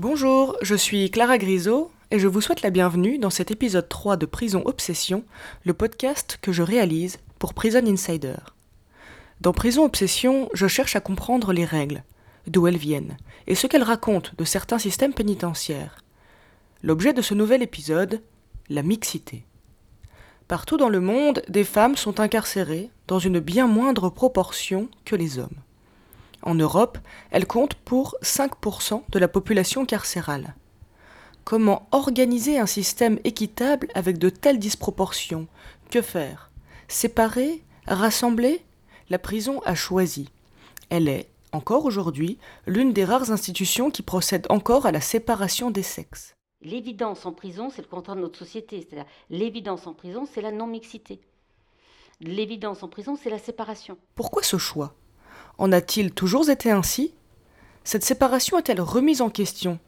Bonjour, je suis Clara Grisot et je vous souhaite la bienvenue dans cet épisode 3 de Prison Obsession, le podcast que je réalise pour Prison Insider. Dans Prison Obsession, je cherche à comprendre les règles, d'où elles viennent, et ce qu'elles racontent de certains systèmes pénitentiaires. L'objet de ce nouvel épisode, la mixité. Partout dans le monde, des femmes sont incarcérées dans une bien moindre proportion que les hommes. En Europe, elle compte pour 5% de la population carcérale. Comment organiser un système équitable avec de telles disproportions? Que faire? Séparer? Rassembler? La prison a choisi. Elle est, encore aujourd'hui, l'une des rares institutions qui procède encore à la séparation des sexes. L'évidence en prison, c'est le contraire de notre société. C'est-à-dire, l'évidence en prison, c'est la non-mixité. L'évidence en prison, c'est la séparation. Pourquoi ce choix? En a-t-il toujours été ainsi? Cette séparation est-elle remise en question?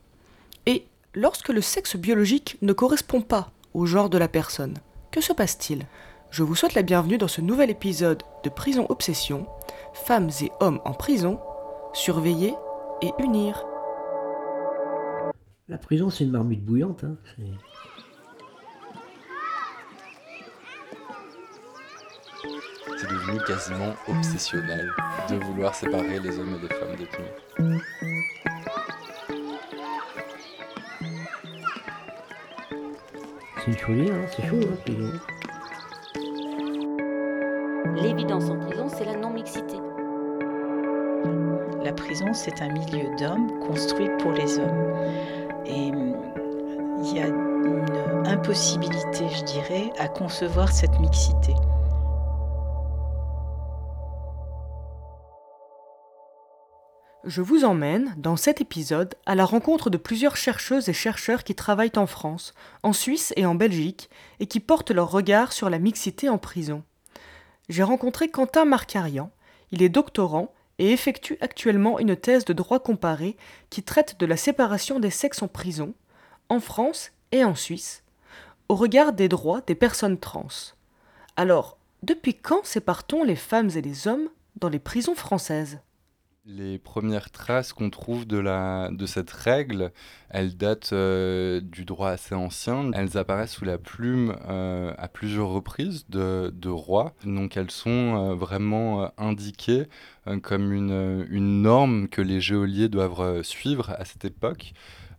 Et lorsque le sexe biologique ne correspond pas au genre de la personne, que se passe-t-il? Je vous souhaite la bienvenue dans ce nouvel épisode de Prison Obsession, femmes et hommes en prison, surveiller et unir. La prison, c'est une marmite bouillante. Hein. C'est devenu quasiment obsessionnel de vouloir séparer les hommes et les femmes détenus. C'est une folie, hein c'est chaud, hein, prison. L'évidence en prison, c'est la non-mixité. La prison, c'est un milieu d'hommes construit pour les hommes. Et hum, il y a une impossibilité, je dirais, à concevoir cette mixité. Je vous emmène, dans cet épisode, à la rencontre de plusieurs chercheuses et chercheurs qui travaillent en France, en Suisse et en Belgique, et qui portent leur regard sur la mixité en prison. J'ai rencontré Quentin Marcarian, il est doctorant et effectue actuellement une thèse de droit comparé qui traite de la séparation des sexes en prison, en France et en Suisse, au regard des droits des personnes trans. Alors, depuis quand sépare-t-on les femmes et les hommes dans les prisons françaises? Les premières traces qu'on trouve de, la, de cette règle, elles datent euh, du droit assez ancien. Elles apparaissent sous la plume euh, à plusieurs reprises de, de rois. Donc elles sont euh, vraiment indiquées comme une, une, norme que les géoliers doivent suivre à cette époque.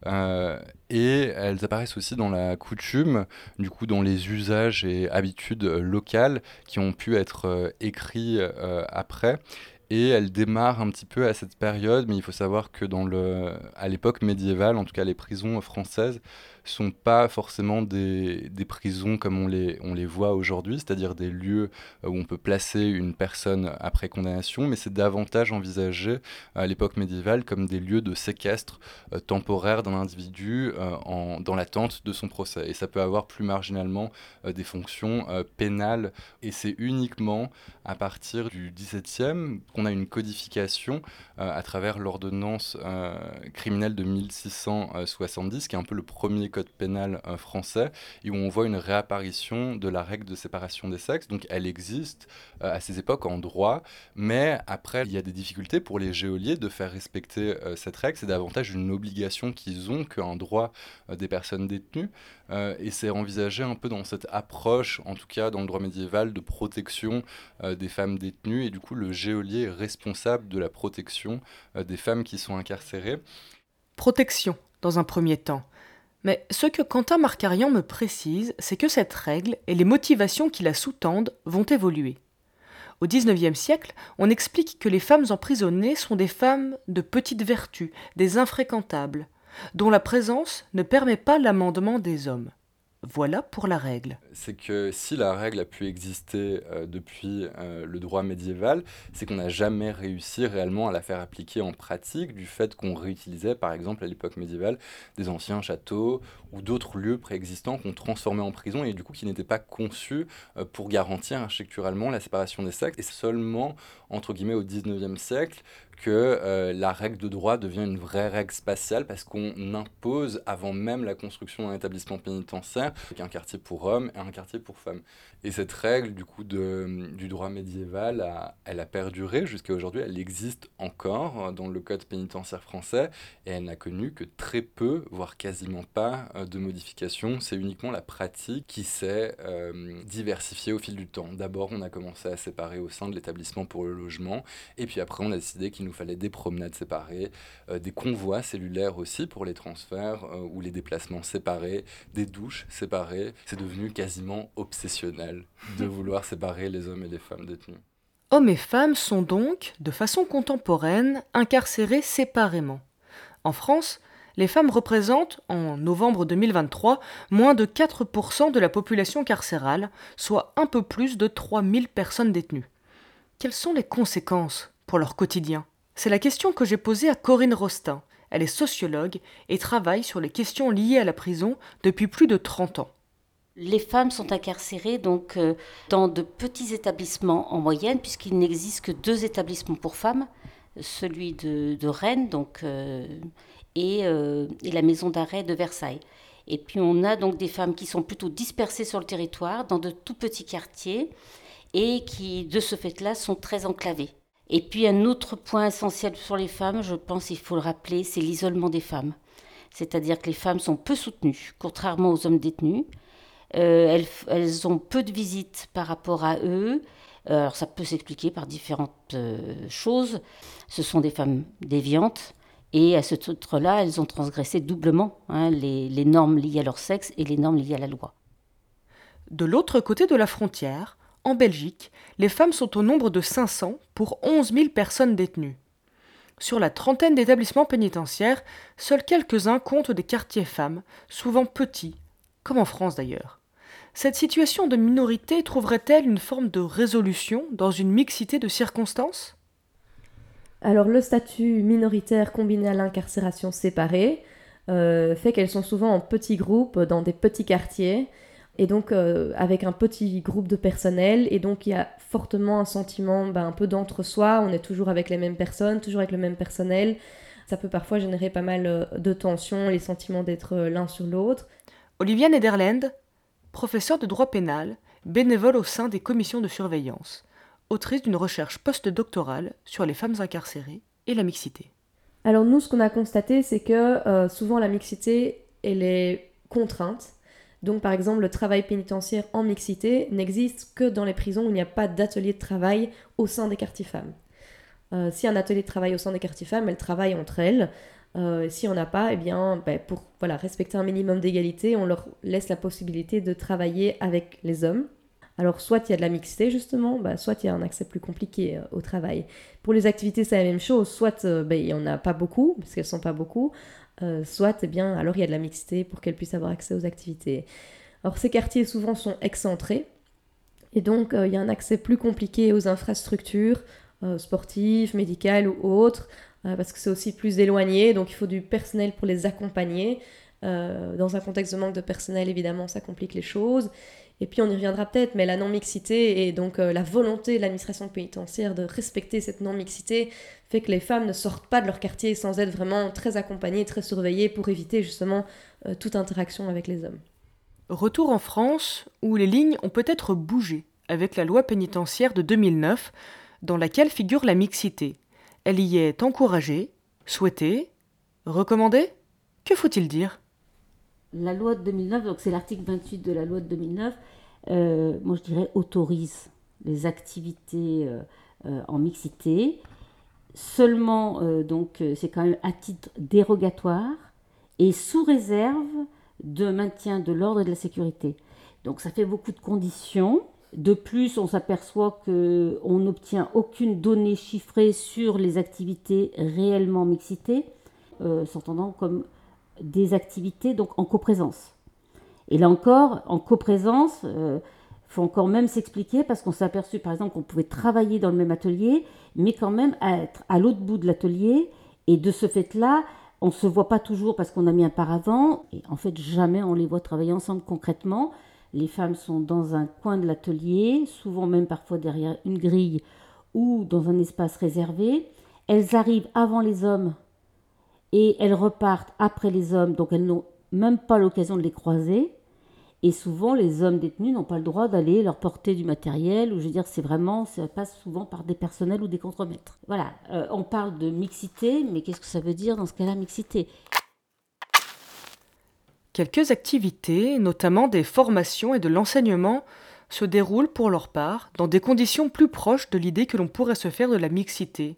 et elles apparaissent aussi dans la coutume, du coup dans les usages et habitudes locales qui ont pu être écrits après et elle démarre un petit peu à cette période, mais il faut savoir que dans le, à l'époque médiévale, en tout cas les prisons françaises, sont pas forcément des, des, prisons comme on les, on les voit aujourd'hui, c'est-à-dire des lieux euh, où on peut placer une personne après condamnation, mais c'est davantage envisagé à l'époque médiévale comme des lieux de séquestre euh, temporaire d'un individu euh, en, dans l'attente de son procès. Et ça peut avoir plus marginalement des fonctions pénales. Et c'est uniquement à partir du XVIIe qu'on a une codification à travers l'ordonnance criminelle de 1670, qui est un peu le premier code pénal euh, français, et où on voit une réapparition de la règle de séparation des sexes. Donc elle existe euh, à ces époques en droit, mais après il y a des difficultés pour les géoliers de faire respecter euh, cette règle. C'est davantage une obligation qu'ils ont qu'un droit des personnes détenues. et c'est envisagé un peu dans cette approche, en tout cas dans le droit médiéval, de protection des femmes détenues. Et du coup, le géolier est responsable de la protection des femmes qui sont incarcérées. Protection, dans un premier temps. Mais ce que Quentin Marcarian me précise, c'est que cette règle et les motivations qui la sous-tendent vont évoluer. Au XIXe siècle, on explique que les femmes emprisonnées sont des femmes de petite vertu, des infréquentables, dont la présence ne permet pas l'amendement des hommes. Voilà pour la règle. C'est que si la règle a pu exister euh, depuis euh, le droit médiéval, c'est qu'on n'a jamais réussi réellement à la faire appliquer en pratique du fait qu'on réutilisait par exemple à l'époque médiévale des anciens châteaux ou d'autres lieux préexistants qu'on transformait en prison et du coup qui n'étaient pas conçus euh, pour garantir architecturalement la séparation des sexes. Et seulement entre guillemets au 19e siècle que euh, la règle de droit devient une vraie règle spatiale parce qu'on impose avant même la construction d'un établissement pénitentiaire un quartier pour hommes et un quartier pour femmes. Et cette règle du coup de, du droit médiéval, elle a perduré jusqu'à aujourd'hui, elle existe encore dans le code pénitentiaire français et elle n'a connu que très peu, voire quasiment pas euh, de modifications. C'est uniquement la pratique qui s'est euh, diversifiée au fil du temps. D'abord, on a commencé à séparer au sein de l'établissement pour le logement et puis après, on a décidé qu'il nous fallait des promenades séparées, euh, des convois cellulaires aussi pour les transferts ou les déplacements séparés, des douches séparées. C'est devenu quasiment obsessionnel de vouloir séparer les hommes et les femmes détenus. Hommes et femmes sont donc, de façon contemporaine, incarcérés séparément. En France, les femmes représentent, en novembre 2023, moins de 4% de la population carcérale, soit un peu plus de 3000 personnes détenues. Quelles sont les conséquences pour leur quotidien? C'est la question que j'ai posée à Corinne Rostin. Elle est sociologue et travaille sur les questions liées à la prison depuis plus de 30 ans. Les femmes sont incarcérées donc euh, dans de petits établissements en moyenne, puisqu'il n'existe que deux établissements pour femmes, celui de, Rennes donc, euh, euh, et, la maison d'arrêt de Versailles. Et puis on a donc des femmes qui sont plutôt dispersées sur le territoire, dans de tout petits quartiers, et qui de ce fait-là sont très enclavées. Et puis un autre point essentiel sur les femmes, je pense il faut le rappeler, c'est l'isolement des femmes. C'est-à-dire que les femmes sont peu soutenues, contrairement aux hommes détenus. Euh, elles, ont peu de visites par rapport à eux. Euh, alors ça peut s'expliquer par différentes euh, choses. Ce sont des femmes déviantes. Et à ce titre-là, elles ont transgressé doublement hein, les, les normes liées à leur sexe et les normes liées à la loi. De l'autre côté de la frontière, en Belgique, les femmes sont au nombre de 500 pour 11 000 personnes détenues. Sur la trentaine d'établissements pénitentiaires, seuls quelques-uns comptent des quartiers femmes, souvent petits, comme en France d'ailleurs. Cette situation de minorité trouverait-elle une forme de résolution dans une mixité de circonstances? Alors le statut minoritaire combiné à l'incarcération séparée euh, fait qu'elles sont souvent en petits groupes dans des petits quartiers et donc euh, avec un petit groupe de personnel et donc il y a fortement un sentiment ben, un peu d'entre-soi, on est toujours avec les mêmes personnes, toujours avec le même personnel. Ça peut parfois générer pas mal euh, de tensions, les sentiments d'être l'un sur l'autre. Olivia Nederland, professeure de droit pénal, bénévole au sein des commissions de surveillance, autrice d'une recherche postdoctorale sur les femmes incarcérées et la mixité. Alors nous, ce qu'on a constaté, c'est que euh, souvent la mixité, elle est contrainte. Donc par exemple, le travail pénitentiaire en mixité n'existe que dans les prisons où il n'y a pas d'atelier de travail au sein des quartiers femmes. Euh, si un atelier de travail au sein des quartiers femmes, elles travaillent entre elles. Si on n'a pas, eh bien, ben, pour voilà, respecter un minimum d'égalité, on leur laisse la possibilité de travailler avec les hommes. Alors, soit il y a de la mixité, justement, bah, soit il y a un accès plus compliqué euh, au travail. Pour les activités, c'est la même chose. Soit euh, ben, il n'y en a pas beaucoup, parce qu'elles ne sont pas beaucoup, soit, eh bien, alors il y a de la mixité pour qu'elles puissent avoir accès aux activités. Alors, ces quartiers, souvent, sont excentrés. Et donc, il y a un accès plus compliqué aux infrastructures sportives, médicales ou autres. Euh, parce que c'est aussi plus éloigné, donc il faut du personnel pour les accompagner. Euh, dans un contexte de manque de personnel, évidemment, ça complique les choses. Et puis on y reviendra peut-être, mais la non-mixité et donc euh, la volonté de l'administration pénitentiaire de respecter cette non-mixité fait que les femmes ne sortent pas de leur quartier sans être vraiment très accompagnées, très surveillées pour éviter justement toute interaction avec les hommes. Retour en France, où les lignes ont peut-être bougé avec la loi pénitentiaire de 2009, dans laquelle figure la mixité. Elle y est encouragée, souhaitée, recommandée? Que faut-il dire? La loi de 2009, donc c'est l'article 28 de la loi de 2009, euh, moi je dirais autorise les activités euh, euh, en mixité. Seulement, donc c'est quand même à titre dérogatoire et sous réserve de maintien de l'ordre et de la sécurité. Donc ça fait beaucoup de conditions. De plus, on s'aperçoit qu'on n'obtient aucune donnée chiffrée sur les activités réellement mixitées, s'entendant comme des activités donc en coprésence. Et là encore, en coprésence, il euh, faut encore même s'expliquer parce qu'on s'est aperçu par exemple qu'on pouvait travailler dans le même atelier, mais quand même être à l'autre bout de l'atelier. Et de ce fait-là, on ne se voit pas toujours parce qu'on a mis un paravent. Et en fait, jamais on les voit travailler ensemble concrètement. Les femmes sont dans un coin de l'atelier, souvent même parfois derrière une grille ou dans un espace réservé. elles arrivent avant les hommes et elles repartent après les hommes, donc elles n'ont même pas l'occasion de les croiser. Et souvent, les hommes détenus n'ont pas le droit d'aller leur porter du matériel, ou je veux dire, c'est vraiment, ça passe souvent par des personnels ou des contremaîtres. Voilà, euh, on parle de mixité, mais qu'est-ce que ça veut dire dans ce cas-là, mixité? Quelques activités, notamment des formations et de l'enseignement, se déroulent pour leur part dans des conditions plus proches de l'idée que l'on pourrait se faire de la mixité.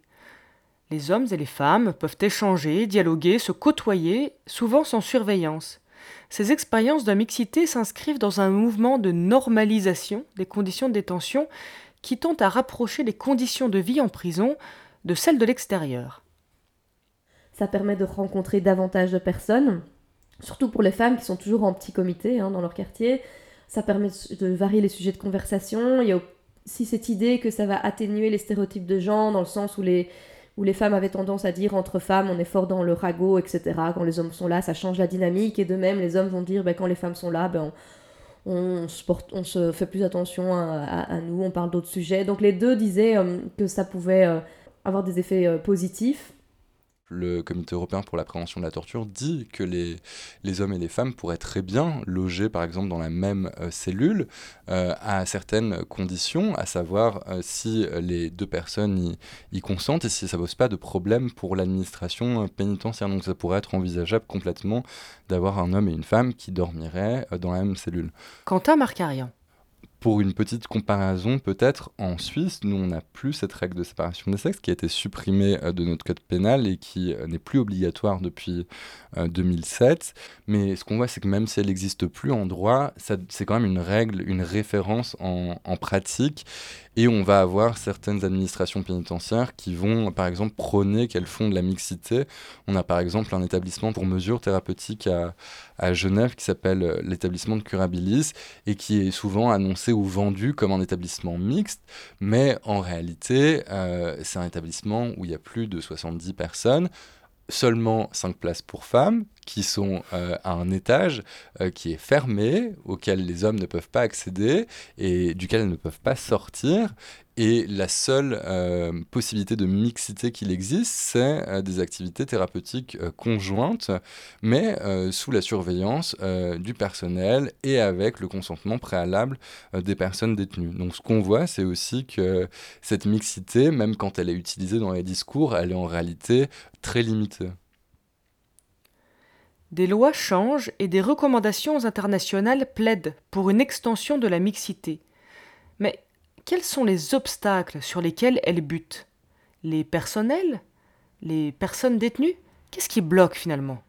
Les hommes et les femmes peuvent échanger, dialoguer, se côtoyer, souvent sans surveillance. Ces expériences de mixité s'inscrivent dans un mouvement de normalisation des conditions de détention qui tend à rapprocher les conditions de vie en prison de celles de l'extérieur. Ça permet de rencontrer davantage de personnes, surtout pour les femmes qui sont toujours en petit comité hein, dans leur quartier. Ça permet de varier les sujets de conversation. Il y a aussi cette idée que ça va atténuer les stéréotypes de genre, dans le sens où les, où les femmes avaient tendance à dire entre femmes, on est fort dans le ragot, etc. Quand les hommes sont là, ça change la dynamique. Et de même, les hommes vont dire, ben, quand les femmes sont là, ben, on, se fait plus attention à, nous, on parle d'autres sujets. Donc les deux disaient euh, que ça pouvait euh, avoir des effets euh, positifs le Comité européen pour la prévention de la torture dit que les, les hommes et les femmes pourraient très bien loger, par exemple, dans la même euh, cellule, euh, à certaines conditions, à savoir euh, si les deux personnes y, consentent et si ça ne pose pas de problème pour l'administration pénitentiaire. Donc ça pourrait être envisageable complètement d'avoir un homme et une femme qui dormiraient dans la même cellule. Quentin Marcarian. Pour une petite comparaison, peut-être en Suisse, nous on n'a plus cette règle de séparation des sexes qui a été supprimée euh, de notre code pénal et qui euh, n'est plus obligatoire depuis 2007. Euh, Mais ce qu'on voit, c'est que même si elle n'existe plus en droit, c'est quand même une règle, une référence en, en pratique. Et on va avoir certaines administrations pénitentiaires qui vont, par exemple, prôner qu'elles font de la mixité. On a par exemple un établissement pour mesures thérapeutiques à, Genève qui s'appelle euh, l'établissement de Curabilis et qui est souvent annoncé ou vendu comme un établissement mixte. Mais en réalité, euh, c'est un établissement où il y a plus de 70 personnes seulement 5 places pour femmes qui sont euh, à un étage euh, qui est fermé, auquel les hommes ne peuvent pas accéder et duquel elles ne peuvent pas sortir. Et la seule euh, possibilité de mixité qu'il existe, c'est des activités thérapeutiques conjointes, mais sous la surveillance du personnel et avec le consentement préalable des personnes détenues. Donc ce qu'on voit, c'est aussi que cette mixité, même quand elle est utilisée dans les discours, elle est en réalité très limitée. Des lois changent et des recommandations internationales plaident pour une extension de la mixité. Mais quels sont les obstacles sur lesquels elles butent Les personnels? Les personnes détenues? Qu'est-ce qui bloque finalement?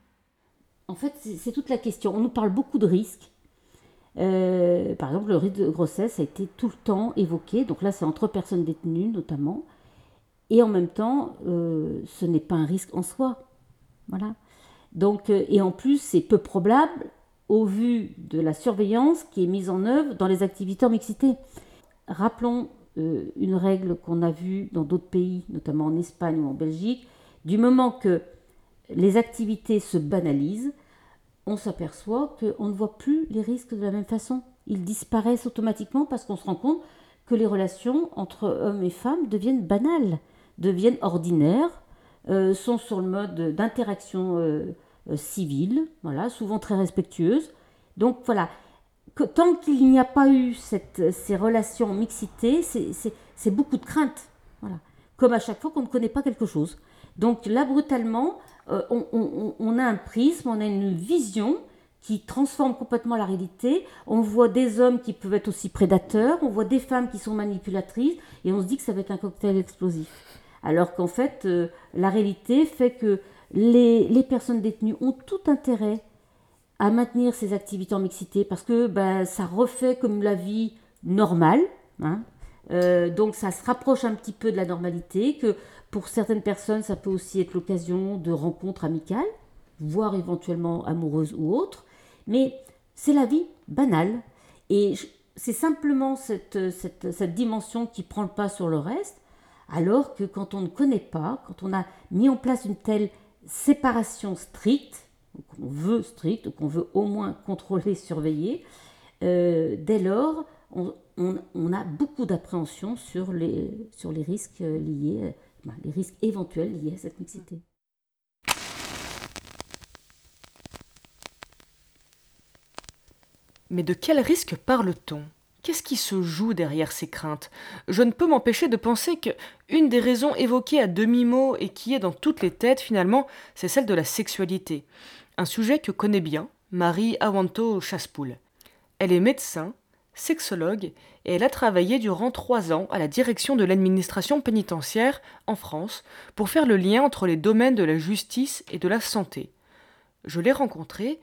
En fait, c'est toute la question. On nous parle beaucoup de risques. Euh, par exemple, le risque de grossesse a été tout le temps évoqué. Donc là, c'est entre personnes détenues notamment. Et en même temps, euh, ce n'est pas un risque en soi. Voilà. Donc, euh, et en plus, c'est peu probable au vu de la surveillance qui est mise en œuvre dans les activités en mixité. Rappelons euh, une règle qu'on a vue dans d'autres pays, notamment en Espagne ou en Belgique. Du moment que les activités se banalisent, on s'aperçoit qu'on ne voit plus les risques de la même façon. Ils disparaissent automatiquement parce qu'on se rend compte que les relations entre hommes et femmes deviennent banales, deviennent ordinaires, euh, sont sur le mode d'interaction euh, civile, voilà, souvent très respectueuse. Donc voilà, tant qu'il n'y a pas eu ces relations mixité, c'est beaucoup de crainte. Voilà. Comme à chaque fois qu'on ne connaît pas quelque chose. Donc là, brutalement, on, on, a un prisme, on a une vision qui transforme complètement la réalité. On voit des hommes qui peuvent être aussi prédateurs, on voit des femmes qui sont manipulatrices, et on se dit que ça va être un cocktail explosif. Alors qu'en fait, euh, la réalité fait que les, personnes détenues ont tout intérêt à maintenir ces activités en mixité parce que ben, ça refait comme la vie normale. Hein. Euh, donc ça se rapproche un petit peu de la normalité, que pour certaines personnes, ça peut aussi être l'occasion de rencontres amicales, voire éventuellement amoureuses ou autres. Mais c'est la vie banale. Et c'est simplement cette, cette, cette dimension qui prend le pas sur le reste. Alors que quand on ne connaît pas, quand on a mis en place une telle séparation stricte, qu'on veut stricte, qu'on veut au moins contrôler, surveiller, euh, dès lors, on, a beaucoup d'appréhension sur les, sur les risques liés bah, les risques éventuels liés à cette mixité. Mais de quel risque parle-t-on? Qu'est-ce qui se joue derrière ces craintes? Je ne peux m'empêcher de penser que une des raisons évoquées à demi-mot et qui est dans toutes les têtes finalement, c'est celle de la sexualité. Un sujet que connaît bien Marie Awanto Chaspoul. Elle est médecin, sexologue et elle a travaillé durant trois ans à la direction de l'administration pénitentiaire en France pour faire le lien entre les domaines de la justice et de la santé. Je l'ai rencontrée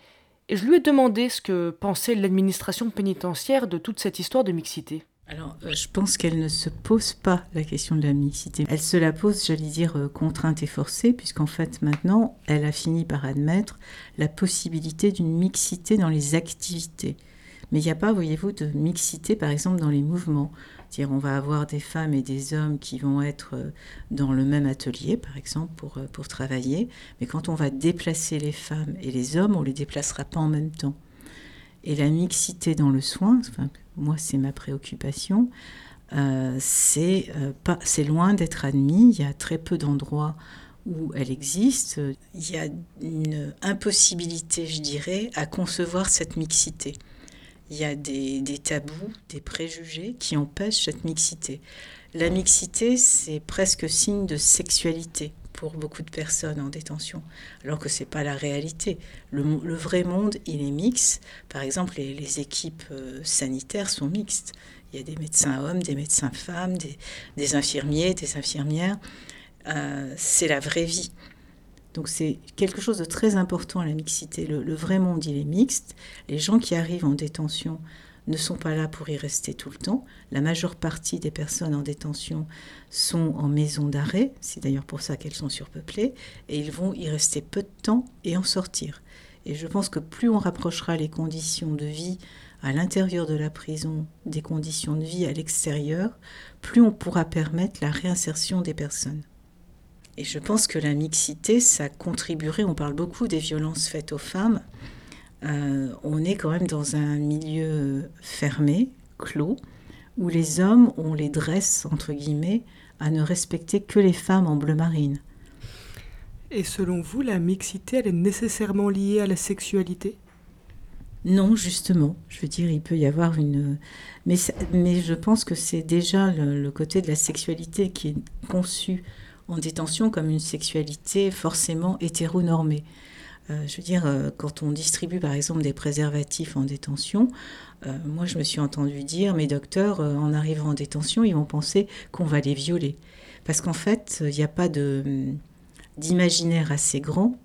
et je lui ai demandé ce que pensait l'administration pénitentiaire de toute cette histoire de mixité. Alors, euh, je pense qu'elle ne se pose pas la question de la mixité. Elle se la pose, j'allais dire, euh, contrainte et forcée, puisqu'en fait, maintenant, elle a fini par admettre la possibilité d'une mixité dans les activités. Mais il n'y a pas, voyez-vous, de mixité, par exemple, dans les mouvements. C'est-à-dire, on va avoir des femmes et des hommes qui vont être euh, dans le même atelier, par exemple, pour, pour travailler. Mais quand on va déplacer les femmes et les hommes, on ne les déplacera pas en même temps. Et la mixité dans le soin, moi, c'est ma préoccupation, euh, c'est loin d'être admis. Il y a très peu d'endroits où elle existe. Il y a une impossibilité, je dirais, à concevoir cette mixité il y a des, tabous, des préjugés qui empêchent cette mixité. La mixité, c'est presque signe de sexualité pour beaucoup de personnes en détention, alors que ce n'est pas la réalité. Le, vrai monde, il est mixte. Par exemple, les, équipes euh, sanitaires sont mixtes. Il y a des médecins hommes, des médecins femmes, des, infirmiers, des infirmières. Euh, c'est la vraie vie. Donc c'est quelque chose de très important la mixité. Le, vrai monde, il est mixte. Les gens qui arrivent en détention ne sont pas là pour y rester tout le temps. La majeure partie des personnes en détention sont en maison d'arrêt. C'est d'ailleurs pour ça qu'elles sont surpeuplées. Et ils vont y rester peu de temps et en sortir. Et je pense que plus on rapprochera les conditions de vie à l'intérieur de la prison des conditions de vie à l'extérieur, plus on pourra permettre la réinsertion des personnes. Et je pense que la mixité, ça contribuerait, on parle beaucoup des violences faites aux femmes, euh, on est quand même dans un milieu fermé, clos, où les hommes, on les dresse, entre guillemets, à ne respecter que les femmes en bleu marine. Et selon vous, la mixité, elle est nécessairement liée à la sexualité? Non, justement. Je veux dire, il peut y avoir une... Mais, mais je pense que c'est déjà le, le, côté de la sexualité qui est conçu en détention comme une sexualité forcément hétéronormée. Euh, je veux dire, euh, quand on distribue par exemple des préservatifs en détention, euh, moi je me suis entendu dire, mes docteurs, en arrivant en détention, ils vont penser qu'on va les violer. Parce qu'en fait, il n'y a pas d'imaginaire assez grand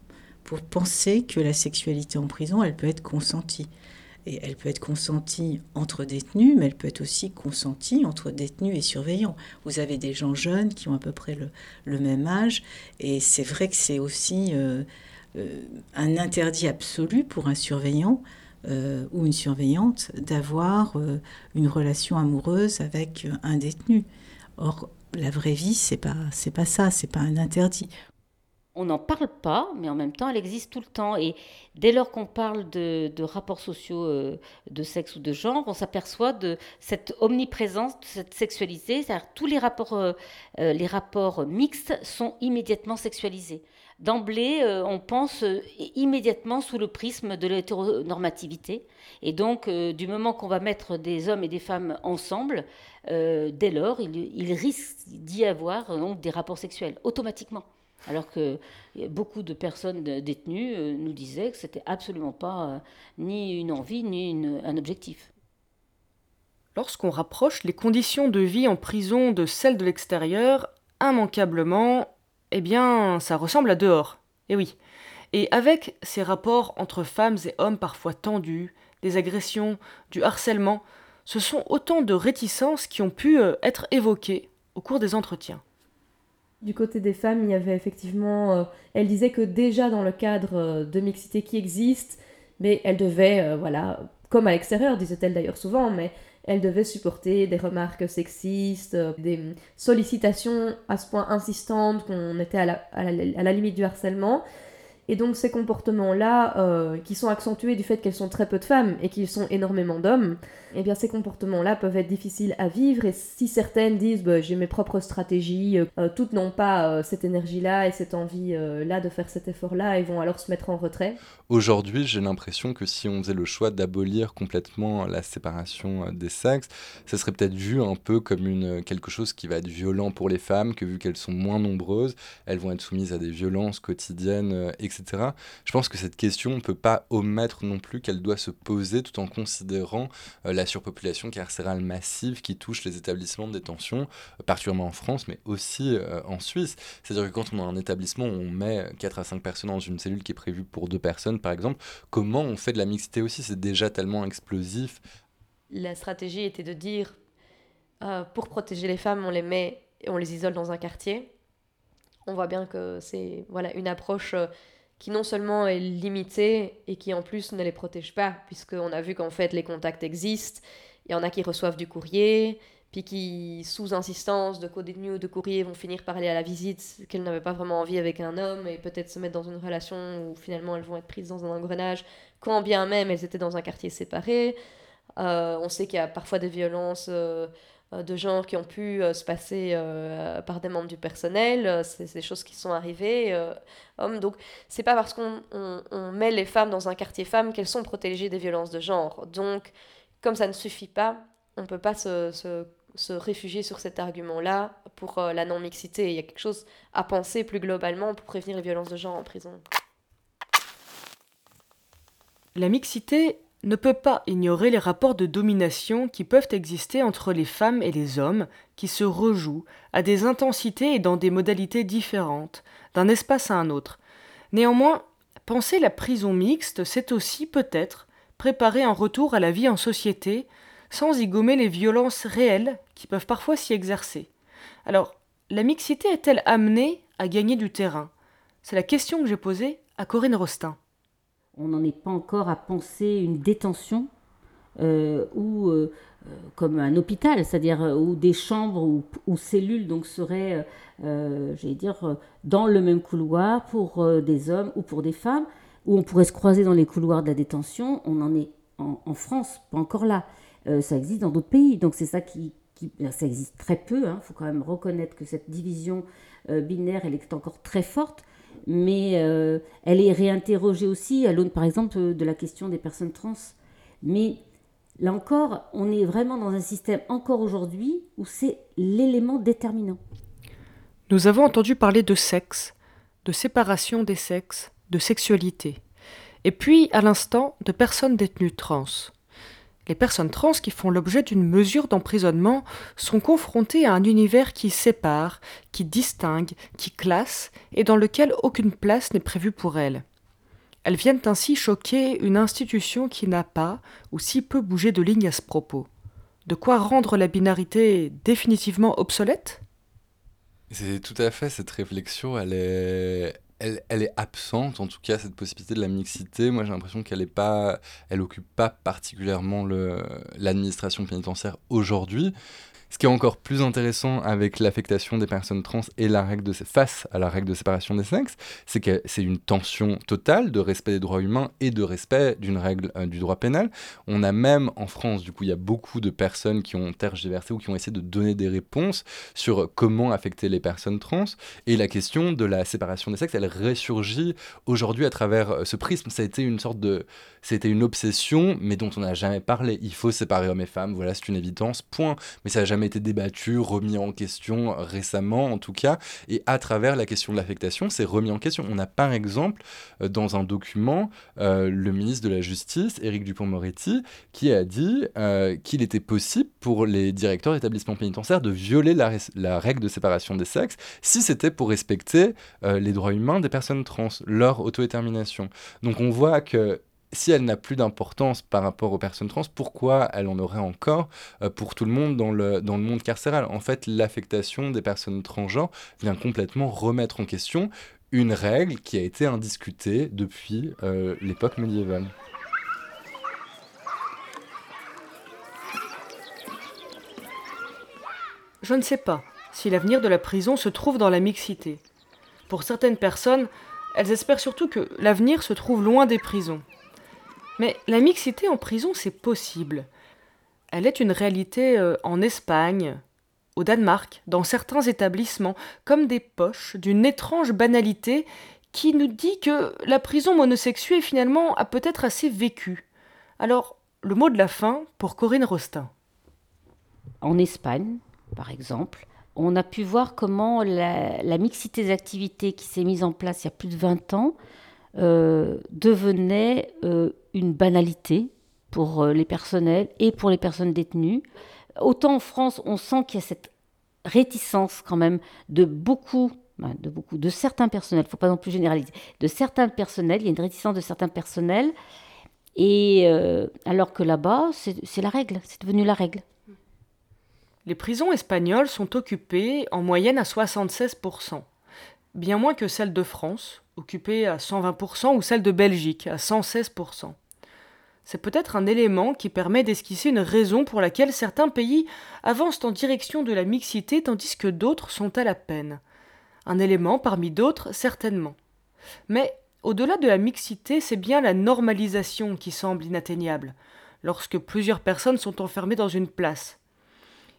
pour penser que la sexualité en prison, elle peut être consentie. Et elle peut être consentie entre détenus, mais elle peut être aussi consentie entre détenus et surveillants. Vous avez des gens jeunes qui ont à peu près le, même âge, et c'est vrai que c'est aussi un interdit absolu pour un surveillant euh, ou une surveillante d'avoir une relation amoureuse avec un détenu. Or, la vraie vie, c'est pas c'est pas ça, c'est pas un interdit on n'en parle pas, mais en même temps, elle existe tout le temps. Et dès lors qu'on parle de, rapports sociaux euh, de sexe ou de genre, on s'aperçoit de cette omniprésence, de cette sexualité. C'est-à-dire tous les rapports, euh, euh, les rapports mixtes sont immédiatement sexualisés. D'emblée, on pense immédiatement sous le prisme de l'hétéronormativité. Et donc, du moment qu'on va mettre des hommes et des femmes ensemble, dès lors, il, risque d'y avoir donc, des rapports sexuels automatiquement. Alors que beaucoup de personnes détenues euh, nous disaient que c'était absolument pas euh, ni une envie ni un objectif. Lorsqu'on rapproche les conditions de vie en prison de celles de l'extérieur, immanquablement, eh bien, ça ressemble à dehors. Eh oui. Et avec ces rapports entre femmes et hommes parfois tendus, des agressions, du harcèlement, ce sont autant de réticences qui ont pu euh, être évoquées au cours des entretiens. Du côté des femmes, il y avait effectivement. Euh, elle disait que déjà dans le cadre euh, de mixité qui existe, mais elle devait, euh, voilà, comme à l'extérieur, disait-elle d'ailleurs souvent, mais elle devait supporter des remarques sexistes, des sollicitations à ce point insistantes qu'on était à la, à la, limite du harcèlement. Et donc ces comportements-là, euh, qui sont accentués du fait qu'elles sont très peu de femmes et qu'ils sont énormément d'hommes, eh bien ces comportements-là peuvent être difficiles à vivre. Et si certaines disent bah, j'ai mes propres stratégies, euh, toutes n'ont pas euh, cette énergie-là et cette envie-là de faire cet effort-là, et vont alors se mettre en retrait. Aujourd'hui, j'ai l'impression que si on faisait le choix d'abolir complètement la séparation des sexes, ça serait peut-être vu un peu comme quelque chose qui va être violent pour les femmes, que vu qu'elles sont moins nombreuses, elles vont être soumises à des violences quotidiennes, etc je pense que cette question, on ne peut pas omettre non plus qu'elle doit se poser tout en considérant euh, la surpopulation carcérale massive qui touche les établissements de détention, euh, particulièrement en France, mais aussi euh, en Suisse. C'est-à-dire que quand on a un établissement où on met 4 à 5 personnes dans une cellule qui est prévue pour 2 personnes, par exemple, comment on fait de la mixité aussi? C'est déjà tellement explosif. La stratégie était de dire, pour protéger les femmes, on les met et on les isole dans un quartier. On voit bien que c'est voilà une approche qui non seulement est limitée et qui en plus ne les protège pas, puisqu'on a vu qu'en fait les contacts existent, il y en a qui reçoivent du courrier, puis qui, sous insistance de code ou de courrier, vont finir par aller à la visite qu'elles n'avaient pas vraiment envie avec un homme et peut-être se mettre dans une relation où finalement elles vont être prises dans un engrenage, quand bien même elles étaient dans un quartier séparé. Euh, on sait qu'il y a parfois des violences euh, de genre qui ont pu euh, se passer euh, par des membres du personnel, c'est des choses qui sont arrivées. hommes. Donc, c'est pas parce qu'on on, met les femmes dans un quartier femmes qu'elles sont protégées des violences de genre. Donc, comme ça ne suffit pas, on peut pas se, se, se réfugier sur cet argument-là pour la non-mixité. Il y a quelque chose à penser plus globalement pour prévenir les violences de genre en prison. La mixité ne peut pas ignorer les rapports de domination qui peuvent exister entre les femmes et les hommes, qui se rejouent à des intensités et dans des modalités différentes, d'un espace à un autre. Néanmoins, penser la prison mixte, c'est aussi peut-être préparer un retour à la vie en société, sans y gommer les violences réelles qui peuvent parfois s'y exercer. Alors, la mixité est-elle amenée à gagner du terrain? C'est la question que j'ai posée à Corinne Rostin on n'en est pas encore à penser une détention euh, ou euh, euh, comme un hôpital, c'est-à-dire où des chambres ou, cellules donc seraient, j'allais dire, dans le même couloir pour des hommes ou pour des femmes, où on pourrait se croiser dans les couloirs de la détention. On en est en, France, pas encore là. ça existe dans d'autres pays, donc c'est ça qui, ça existe très peu. Il hein. faut quand même reconnaître que cette division binaire, elle est encore très forte mais euh, elle est réinterrogée aussi à l'aune, par exemple, de la question des personnes trans. Mais là encore, on est vraiment dans un système, encore aujourd'hui, où c'est l'élément déterminant. Nous avons entendu parler de sexe, de séparation des sexes, de sexualité, et puis, à l'instant, de personnes détenues trans. Les personnes trans qui font l'objet d'une mesure d'emprisonnement sont confrontées à un univers qui sépare, qui distingue, qui classe, et dans lequel aucune place n'est prévue pour elles. Elles viennent ainsi choquer une institution qui n'a pas ou si peu bougé de ligne à ce propos. De quoi rendre la binarité définitivement obsolète? C'est tout à fait cette réflexion, elle est, elle, est absente, en tout cas, cette possibilité de la mixité. Moi, j'ai l'impression qu'elle est pas, elle occupe pas particulièrement l'administration pénitentiaire aujourd'hui. Ce qui est encore plus intéressant avec l'affectation des personnes trans et la règle de face à la règle de séparation des sexes, c'est que c'est une tension totale de respect des droits humains et de respect d'une règle euh, du droit pénal. On a même en France, du coup, il y a beaucoup de personnes qui ont tergiversé ou qui ont essayé de donner des réponses sur comment affecter les personnes trans. Et la question de la séparation des sexes, elle ressurgit aujourd'hui à travers euh, ce prisme. Ça a été une sorte de, c'était une obsession, mais dont on n'a jamais parlé. Il faut séparer hommes et femmes, voilà, c'est une évidence. Point. Mais ça n'a jamais été débattu, remis en question récemment en tout cas, et à travers la question de l'affectation, c'est remis en question. On a par exemple euh, dans un document euh, le ministre de la Justice, Éric Dupont-Moretti, qui a dit euh, qu'il était possible pour les directeurs d'établissements pénitentiaires de violer la, règle de séparation des sexes si c'était pour respecter les droits humains des personnes trans, leur autodétermination. Donc on voit que si elle n'a plus d'importance par rapport aux personnes trans, pourquoi elle en aurait encore euh, pour tout le monde dans le, dans le monde carcéral? En fait, l'affectation des personnes transgenres vient complètement remettre en question une règle qui a été indiscutée depuis euh, l'époque médiévale. Je ne sais pas si l'avenir de la prison se trouve dans la mixité. Pour certaines personnes, Elles espèrent surtout que l'avenir se trouve loin des prisons. Mais la mixité en prison, c'est possible. Elle est une réalité euh, en Espagne, au Danemark, dans certains établissements, comme des poches d'une étrange banalité qui nous dit que la prison monosexuée finalement a peut-être assez vécu. Alors, le mot de la fin pour Corinne Rostin. En Espagne, par exemple, on a pu voir comment la, mixité des activités qui s'est mise en place il y a plus de 20 ans euh, devenait euh, une banalité pour euh, les personnels et pour les personnes détenues. Autant en France, on sent qu'il y a cette réticence quand même de beaucoup, ben, de beaucoup, de certains personnels, il ne faut pas non plus généraliser, de certains personnels, il y a une réticence de certains personnels, et alors que là-bas, c'est la règle, c'est devenu la règle. Les prisons espagnoles sont occupées en moyenne à 76%, bien moins que celles de France, occupées à 120%, ou celles de Belgique, à 116%. C'est peut-être un élément qui permet d'esquisser une raison pour laquelle certains pays avancent en direction de la mixité tandis que d'autres sont à la peine. Un élément parmi d'autres, certainement. Mais au-delà de la mixité, c'est bien la normalisation qui semble inatteignable, lorsque plusieurs personnes sont enfermées dans une place.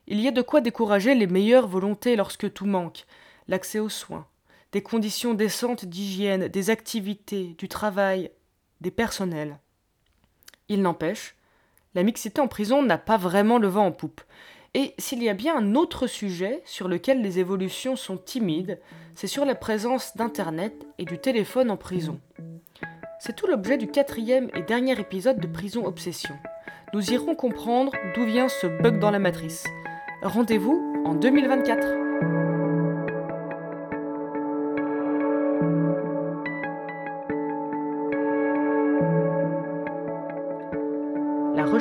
Il y a de quoi décourager les meilleures volontés lorsque tout manque, l'accès aux soins, des conditions décentes d'hygiène, des activités, du travail, des personnels. Il n'empêche, la mixité en prison n'a pas vraiment le vent en poupe. Et s'il y a bien un autre sujet sur lequel les évolutions sont timides, c'est sur la présence d'Internet et du téléphone en prison. C'est tout l'objet du quatrième et dernier épisode de Prison Obsession. Nous irons comprendre d'où vient ce bug dans la matrice. Rendez-vous en 2024.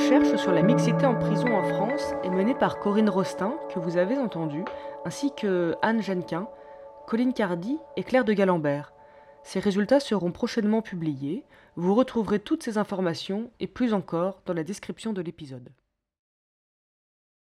Recherche sur la mixité en prison en France est menée par Corinne Rostin, que vous avez entendu, ainsi que Anne Genquin, Colline Cardy et Claire de Galambert. Ces résultats seront prochainement publiés. Vous retrouverez toutes ces informations et plus encore dans la description de l'épisode.